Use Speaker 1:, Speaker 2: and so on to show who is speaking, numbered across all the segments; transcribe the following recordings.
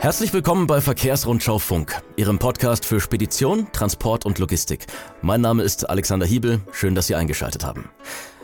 Speaker 1: Herzlich willkommen bei Verkehrsrundschau Funk, Ihrem Podcast für Spedition, Transport und Logistik. Mein Name ist Alexander Hiebel, schön, dass Sie eingeschaltet haben.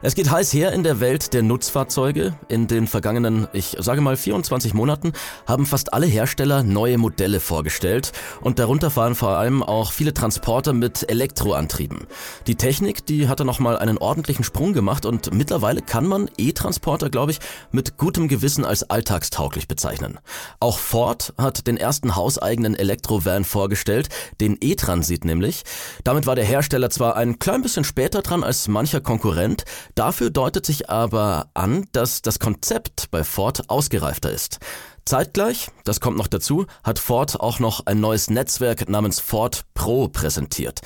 Speaker 1: Es geht heiß her in der Welt der Nutzfahrzeuge. In den vergangenen, ich sage mal 24 Monaten, haben fast alle Hersteller neue Modelle vorgestellt und darunter fahren vor allem auch viele Transporter mit Elektroantrieben. Die Technik, die hatte nochmal einen ordentlichen Sprung gemacht und mittlerweile kann man E-Transporter, glaube ich, mit gutem Gewissen als alltagstauglich bezeichnen. Auch Ford hat den ersten hauseigenen Elektrovan vorgestellt, den E-Transit nämlich. Damit war der Hersteller zwar ein klein bisschen später dran als mancher Konkurrent, Dafür deutet sich aber an, dass das Konzept bei Ford ausgereifter ist. Zeitgleich, das kommt noch dazu, hat Ford auch noch ein neues Netzwerk namens Ford Pro präsentiert.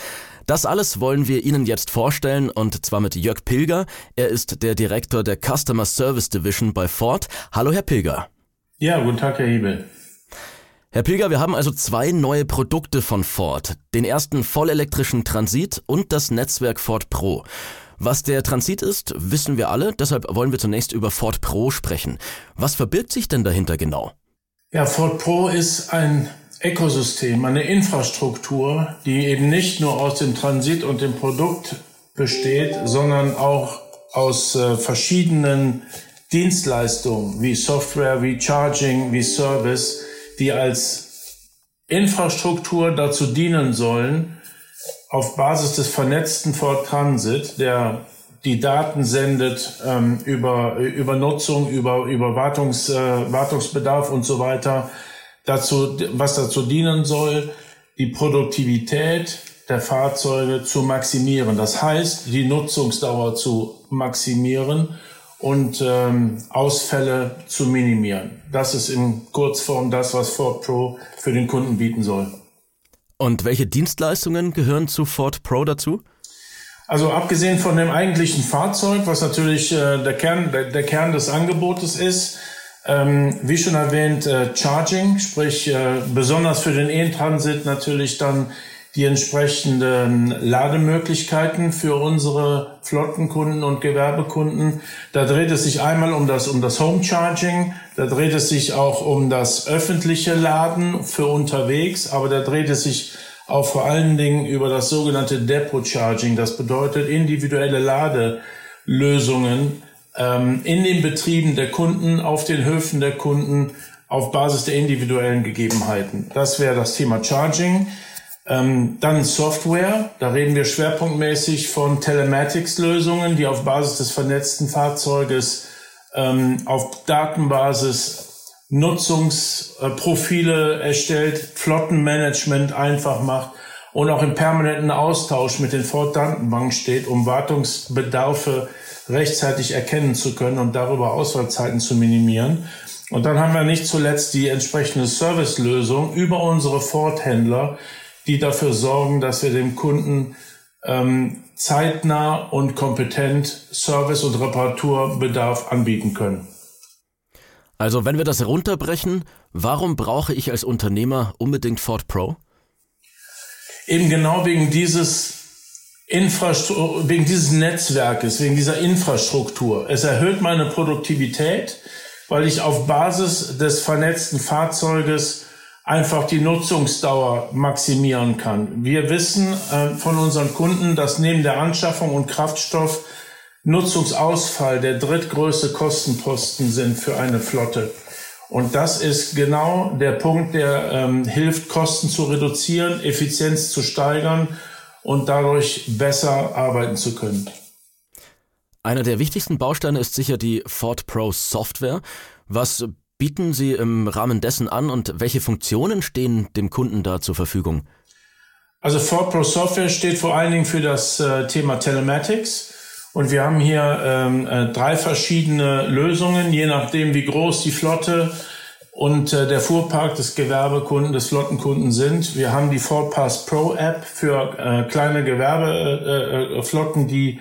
Speaker 1: Das alles wollen wir Ihnen jetzt vorstellen und zwar mit Jörg Pilger. Er ist der Direktor der Customer Service Division bei Ford. Hallo, Herr Pilger.
Speaker 2: Ja, guten Tag, Herr Hebel.
Speaker 1: Herr Pilger, wir haben also zwei neue Produkte von Ford. Den ersten vollelektrischen Transit und das Netzwerk Ford Pro. Was der Transit ist, wissen wir alle, deshalb wollen wir zunächst über Ford Pro sprechen. Was verbirgt sich denn dahinter genau?
Speaker 2: Ja, Ford Pro ist ein Ökosystem, eine Infrastruktur, die eben nicht nur aus dem Transit und dem Produkt besteht, sondern auch aus äh, verschiedenen Dienstleistungen wie Software, wie Charging, wie Service, die als Infrastruktur dazu dienen sollen, auf Basis des vernetzten Ford Transit, der die Daten sendet ähm, über, über Nutzung, über, über Wartungs, äh, Wartungsbedarf und so weiter, dazu, was dazu dienen soll, die Produktivität der Fahrzeuge zu maximieren. Das heißt, die Nutzungsdauer zu maximieren und ähm, Ausfälle zu minimieren. Das ist in Kurzform das, was Ford Pro für den Kunden bieten soll.
Speaker 1: Und welche Dienstleistungen gehören zu Ford Pro dazu?
Speaker 2: Also abgesehen von dem eigentlichen Fahrzeug, was natürlich äh, der, Kern, der, der, Kern des Angebotes ist, ähm, wie schon erwähnt, äh, Charging, sprich äh, besonders für den E-Transit natürlich dann die entsprechenden Lademöglichkeiten für unsere Flottenkunden und Gewerbekunden. Da dreht es sich einmal um das, um das Home Charging, da dreht es sich auch um das öffentliche Laden für unterwegs, aber da dreht es sich auch vor allen Dingen über das sogenannte Depot Charging. Das bedeutet individuelle Ladelösungen ähm, in den Betrieben der Kunden, auf den Höfen der Kunden, auf Basis der individuellen Gegebenheiten. Das wäre das Thema Charging. Ähm, dann Software, da reden wir schwerpunktmäßig von Telematics-Lösungen, die auf Basis des vernetzten Fahrzeuges ähm, auf Datenbasis Nutzungsprofile erstellt, Flottenmanagement einfach macht und auch im permanenten Austausch mit den Ford-Datenbanken steht, um Wartungsbedarfe rechtzeitig erkennen zu können und darüber Ausfallzeiten zu minimieren. Und dann haben wir nicht zuletzt die entsprechende Servicelösung über unsere Ford-Händler, die dafür sorgen, dass wir dem Kunden ähm, zeitnah und kompetent Service- und Reparaturbedarf anbieten können.
Speaker 1: Also wenn wir das runterbrechen, warum brauche ich als Unternehmer unbedingt Ford Pro?
Speaker 2: Eben genau wegen dieses Infrastruktur, wegen dieses Netzwerkes, wegen dieser Infrastruktur. Es erhöht meine Produktivität, weil ich auf Basis des vernetzten Fahrzeuges einfach die Nutzungsdauer maximieren kann. Wir wissen äh, von unseren Kunden, dass neben der Anschaffung und Kraftstoff Nutzungsausfall der drittgrößte Kostenposten sind für eine Flotte. Und das ist genau der Punkt, der ähm, hilft, Kosten zu reduzieren, Effizienz zu steigern und dadurch besser arbeiten zu können.
Speaker 1: Einer der wichtigsten Bausteine ist sicher die Ford Pro Software. Was bieten Sie im Rahmen dessen an und welche Funktionen stehen dem Kunden da zur Verfügung?
Speaker 2: Also Ford Pro Software steht vor allen Dingen für das äh, Thema Telematics. Und wir haben hier ähm, äh, drei verschiedene Lösungen, je nachdem, wie groß die Flotte und äh, der Fuhrpark des Gewerbekunden, des Flottenkunden sind. Wir haben die Ford Pass Pro App für äh, kleine Gewerbeflotten, äh, äh, die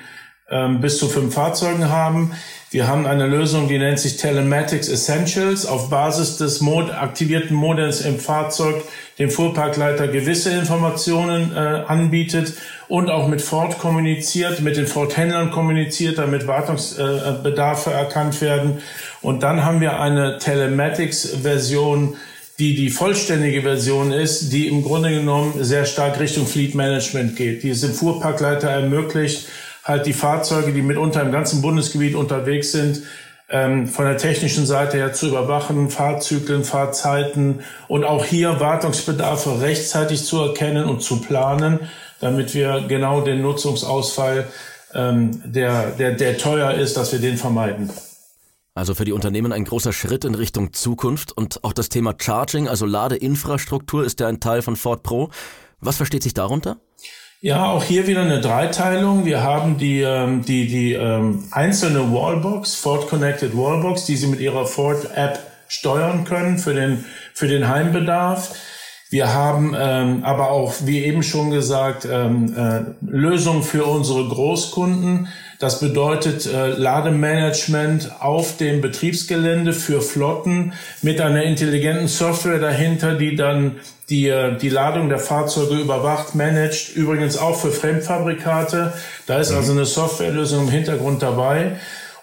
Speaker 2: ähm, bis zu fünf Fahrzeugen haben. Wir haben eine Lösung, die nennt sich Telematics Essentials. Auf Basis des Mod aktivierten Modems im Fahrzeug dem Fuhrparkleiter gewisse Informationen äh, anbietet und auch mit Ford kommuniziert, mit den Ford-Händlern kommuniziert, damit Wartungsbedarfe äh, erkannt werden. Und dann haben wir eine Telematics-Version, die die vollständige Version ist, die im Grunde genommen sehr stark Richtung Fleet Management geht. Die es im Fuhrparkleiter ermöglicht, halt die Fahrzeuge, die mitunter im ganzen Bundesgebiet unterwegs sind, ähm, von der technischen Seite her zu überwachen, Fahrzyklen, Fahrzeiten und auch hier Wartungsbedarfe rechtzeitig zu erkennen und zu planen, damit wir genau den Nutzungsausfall, ähm, der, der, der teuer ist, dass wir den vermeiden.
Speaker 1: Also für die Unternehmen ein großer Schritt in Richtung Zukunft und auch das Thema Charging, also Ladeinfrastruktur, ist ja ein Teil von Ford Pro. Was versteht sich darunter?
Speaker 2: Ja, auch hier wieder eine Dreiteilung. Wir haben die, ähm, die, die ähm, einzelne Wallbox, Ford Connected Wallbox, die Sie mit Ihrer Ford App steuern können für den, für den Heimbedarf. Wir haben ähm, aber auch, wie eben schon gesagt, ähm, äh, Lösungen für unsere Großkunden. Das bedeutet äh, Lademanagement auf dem Betriebsgelände für Flotten mit einer intelligenten Software dahinter, die dann die äh, die Ladung der Fahrzeuge überwacht, managt, übrigens auch für Fremdfabrikate. Da ist also eine Softwarelösung im Hintergrund dabei.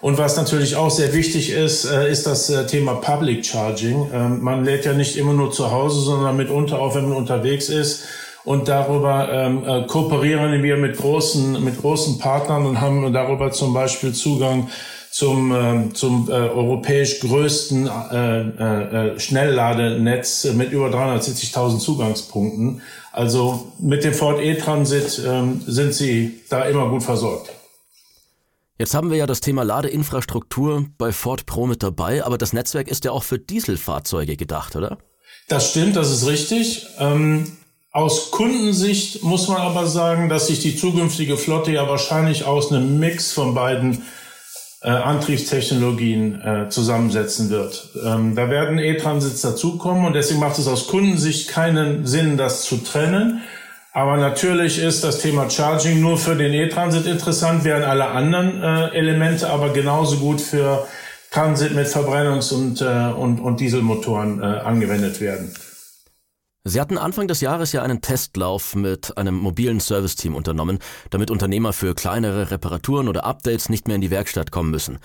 Speaker 2: Und was natürlich auch sehr wichtig ist, äh, ist das äh, Thema Public Charging. Ähm, man lädt ja nicht immer nur zu Hause, sondern mitunter auch, wenn man unterwegs ist. Und darüber ähm, kooperieren wir mit großen, mit großen Partnern und haben darüber zum Beispiel Zugang zum, äh, zum äh, europäisch größten äh, äh, Schnellladenetz mit über 370.000 Zugangspunkten. Also mit dem Ford E-Transit äh, sind Sie da immer gut versorgt.
Speaker 1: Jetzt haben wir ja das Thema Ladeinfrastruktur bei Ford Pro mit dabei, aber das Netzwerk ist ja auch für Dieselfahrzeuge gedacht, oder?
Speaker 2: Das stimmt, das ist richtig. Ähm, aus Kundensicht muss man aber sagen, dass sich die zukünftige Flotte ja wahrscheinlich aus einem Mix von beiden äh, Antriebstechnologien äh, zusammensetzen wird. Ähm, da werden E-Transits dazukommen und deswegen macht es aus Kundensicht keinen Sinn, das zu trennen. Aber natürlich ist das Thema Charging nur für den E-Transit interessant, während alle anderen äh, Elemente aber genauso gut für Transit mit Verbrennungs- und, äh, und, und Dieselmotoren äh, angewendet werden.
Speaker 1: Sie hatten Anfang des Jahres ja einen Testlauf mit einem mobilen Serviceteam unternommen, damit Unternehmer für kleinere Reparaturen oder Updates nicht mehr in die Werkstatt kommen müssen.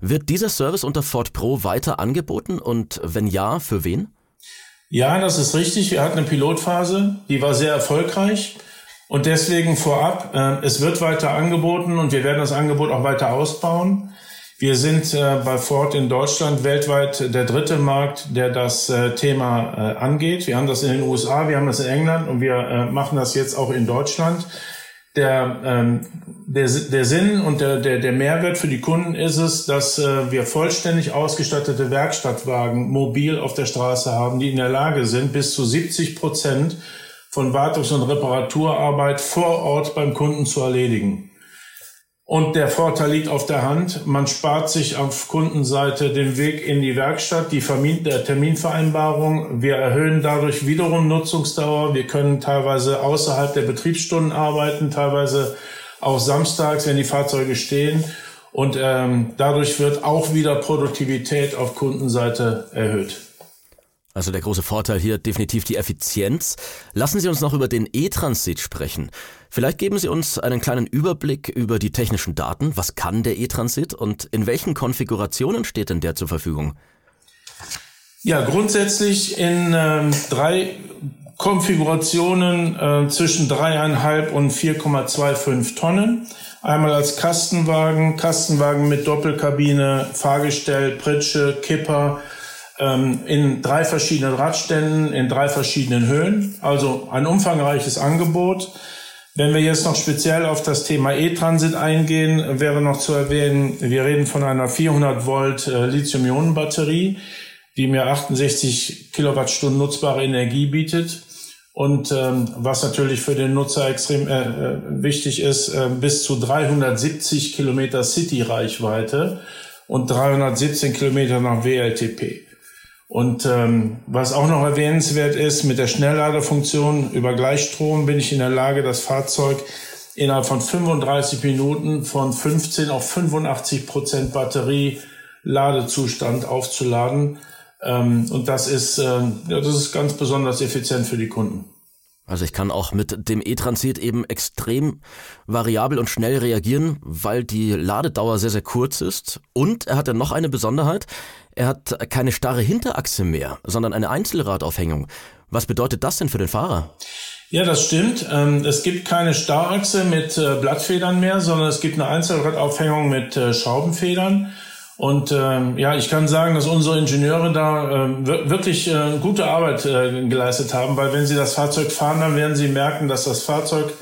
Speaker 1: Wird dieser Service unter Ford Pro weiter angeboten und wenn ja, für wen?
Speaker 2: Ja, das ist richtig. Wir hatten eine Pilotphase, die war sehr erfolgreich. Und deswegen vorab, äh, es wird weiter angeboten und wir werden das Angebot auch weiter ausbauen. Wir sind äh, bei Ford in Deutschland weltweit der dritte Markt, der das äh, Thema äh, angeht. Wir haben das in den USA, wir haben das in England und wir äh, machen das jetzt auch in Deutschland. Der, ähm, der, der Sinn und der, der, der Mehrwert für die Kunden ist es, dass äh, wir vollständig ausgestattete Werkstattwagen mobil auf der Straße haben, die in der Lage sind, bis zu 70 Prozent von Wartungs- und Reparaturarbeit vor Ort beim Kunden zu erledigen. Und der Vorteil liegt auf der Hand. Man spart sich auf Kundenseite den Weg in die Werkstatt, die Terminvereinbarung. Wir erhöhen dadurch wiederum Nutzungsdauer. Wir können teilweise außerhalb der Betriebsstunden arbeiten, teilweise auch samstags, wenn die Fahrzeuge stehen. Und ähm, dadurch wird auch wieder Produktivität auf Kundenseite erhöht.
Speaker 1: Also der große Vorteil hier definitiv die Effizienz. Lassen Sie uns noch über den E-Transit sprechen. Vielleicht geben Sie uns einen kleinen Überblick über die technischen Daten. Was kann der E-Transit und in welchen Konfigurationen steht denn der zur Verfügung?
Speaker 2: Ja, grundsätzlich in ähm, drei Konfigurationen äh, zwischen dreieinhalb und 4,25 Tonnen. Einmal als Kastenwagen, Kastenwagen mit Doppelkabine, Fahrgestell, Pritsche, Kipper, ähm, in drei verschiedenen Radständen, in drei verschiedenen Höhen. Also ein umfangreiches Angebot. Wenn wir jetzt noch speziell auf das Thema E-Transit eingehen, wäre noch zu erwähnen, wir reden von einer 400 Volt äh, Lithium-Ionen-Batterie, die mir 68 Kilowattstunden nutzbare Energie bietet. Und ähm, was natürlich für den Nutzer extrem äh, äh wichtig ist, äh, bis zu 370 Kilometer City-Reichweite und 317 Kilometer nach WLTP. Und ähm, was auch noch erwähnenswert ist, mit der Schnellladefunktion über Gleichstrom bin ich in der Lage, das Fahrzeug innerhalb von 35 Minuten von 15 auf 85 Prozent Batterie-Ladezustand aufzuladen. Ähm, und das ist, äh, das ist ganz besonders effizient für die Kunden.
Speaker 1: Also ich kann auch mit dem E-Transit eben extrem variabel und schnell reagieren, weil die Ladedauer sehr, sehr kurz ist. Und er hat ja noch eine Besonderheit. Er hat keine starre Hinterachse mehr, sondern eine Einzelradaufhängung. Was bedeutet das denn für den Fahrer?
Speaker 2: Ja, das stimmt. Ähm, es gibt keine Starrachse mit äh, Blattfedern mehr, sondern es gibt eine Einzelradaufhängung mit äh, Schraubenfedern. Und ähm, ja, ich kann sagen, dass unsere Ingenieure da äh, wirklich äh, gute Arbeit äh, geleistet haben, weil wenn sie das Fahrzeug fahren, dann werden sie merken, dass das Fahrzeug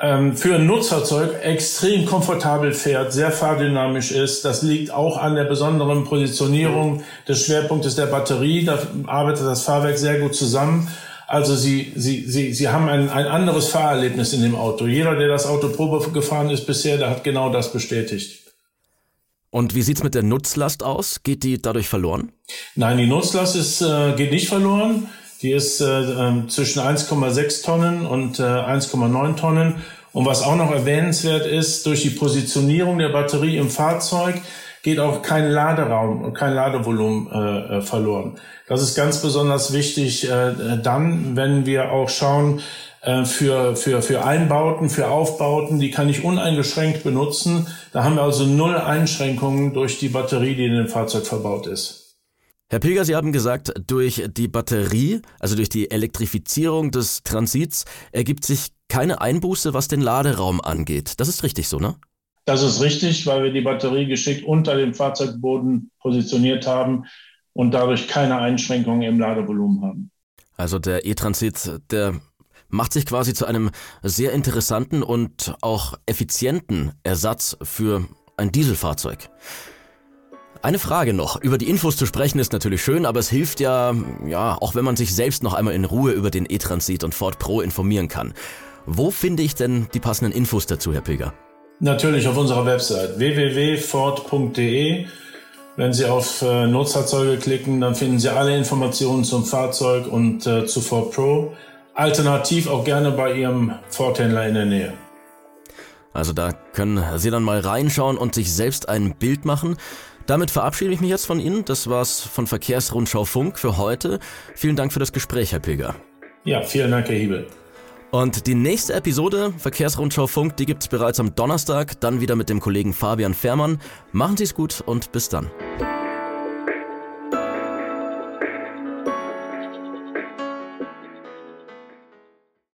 Speaker 2: ähm, für ein Nutzfahrzeug extrem komfortabel fährt, sehr fahrdynamisch ist. Das liegt auch an der besonderen Positionierung des Schwerpunktes der Batterie. Da arbeitet das Fahrwerk sehr gut zusammen. Also sie, sie, sie, sie haben ein, ein anderes Fahrerlebnis in dem Auto. Jeder, der das Auto Probe gefahren ist bisher, der hat genau das bestätigt.
Speaker 1: Und wie sieht's mit der Nutzlast aus? Geht die dadurch verloren?
Speaker 2: Nein, die Nutzlast ist, äh, geht nicht verloren. Die ist äh, äh, zwischen 1,6 Tonnen und äh, 1,9 Tonnen. Und was auch noch erwähnenswert ist, durch die Positionierung der Batterie im Fahrzeug geht auch kein Laderaum und kein Ladevolumen äh, äh, verloren. Das ist ganz besonders wichtig äh, dann, wenn wir auch schauen, äh, für, für, für Einbauten, für Aufbauten, die kann ich uneingeschränkt benutzen. Da haben wir also null Einschränkungen durch die Batterie, die in dem Fahrzeug verbaut ist.
Speaker 1: Herr Pilger, Sie haben gesagt, durch die Batterie, also durch die Elektrifizierung des Transits, ergibt sich keine Einbuße, was den Laderaum angeht. Das ist richtig so, ne?
Speaker 2: Das ist richtig, weil wir die Batterie geschickt unter dem Fahrzeugboden positioniert haben und dadurch keine Einschränkungen im Ladevolumen haben.
Speaker 1: Also der E-Transit, der macht sich quasi zu einem sehr interessanten und auch effizienten Ersatz für ein Dieselfahrzeug. Eine Frage noch. Über die Infos zu sprechen ist natürlich schön, aber es hilft ja, ja, auch wenn man sich selbst noch einmal in Ruhe über den E-Transit und Ford Pro informieren kann. Wo finde ich denn die passenden Infos dazu, Herr Pilger?
Speaker 2: Natürlich auf unserer Website www.ford.de. Wenn Sie auf äh, Nutzfahrzeuge klicken, dann finden Sie alle Informationen zum Fahrzeug und äh, zu Ford Pro. Alternativ auch gerne bei Ihrem Ford-Händler in der Nähe.
Speaker 1: Also da können Sie dann mal reinschauen und sich selbst ein Bild machen. Damit verabschiede ich mich jetzt von Ihnen. Das war's von Verkehrsrundschau Funk für heute. Vielen Dank für das Gespräch, Herr Pilger.
Speaker 2: Ja, vielen Dank, Herr Hiebel.
Speaker 1: Und die nächste Episode Verkehrsrundschau Funk, die gibt's bereits am Donnerstag, dann wieder mit dem Kollegen Fabian Fährmann. Machen Sie's gut und bis dann.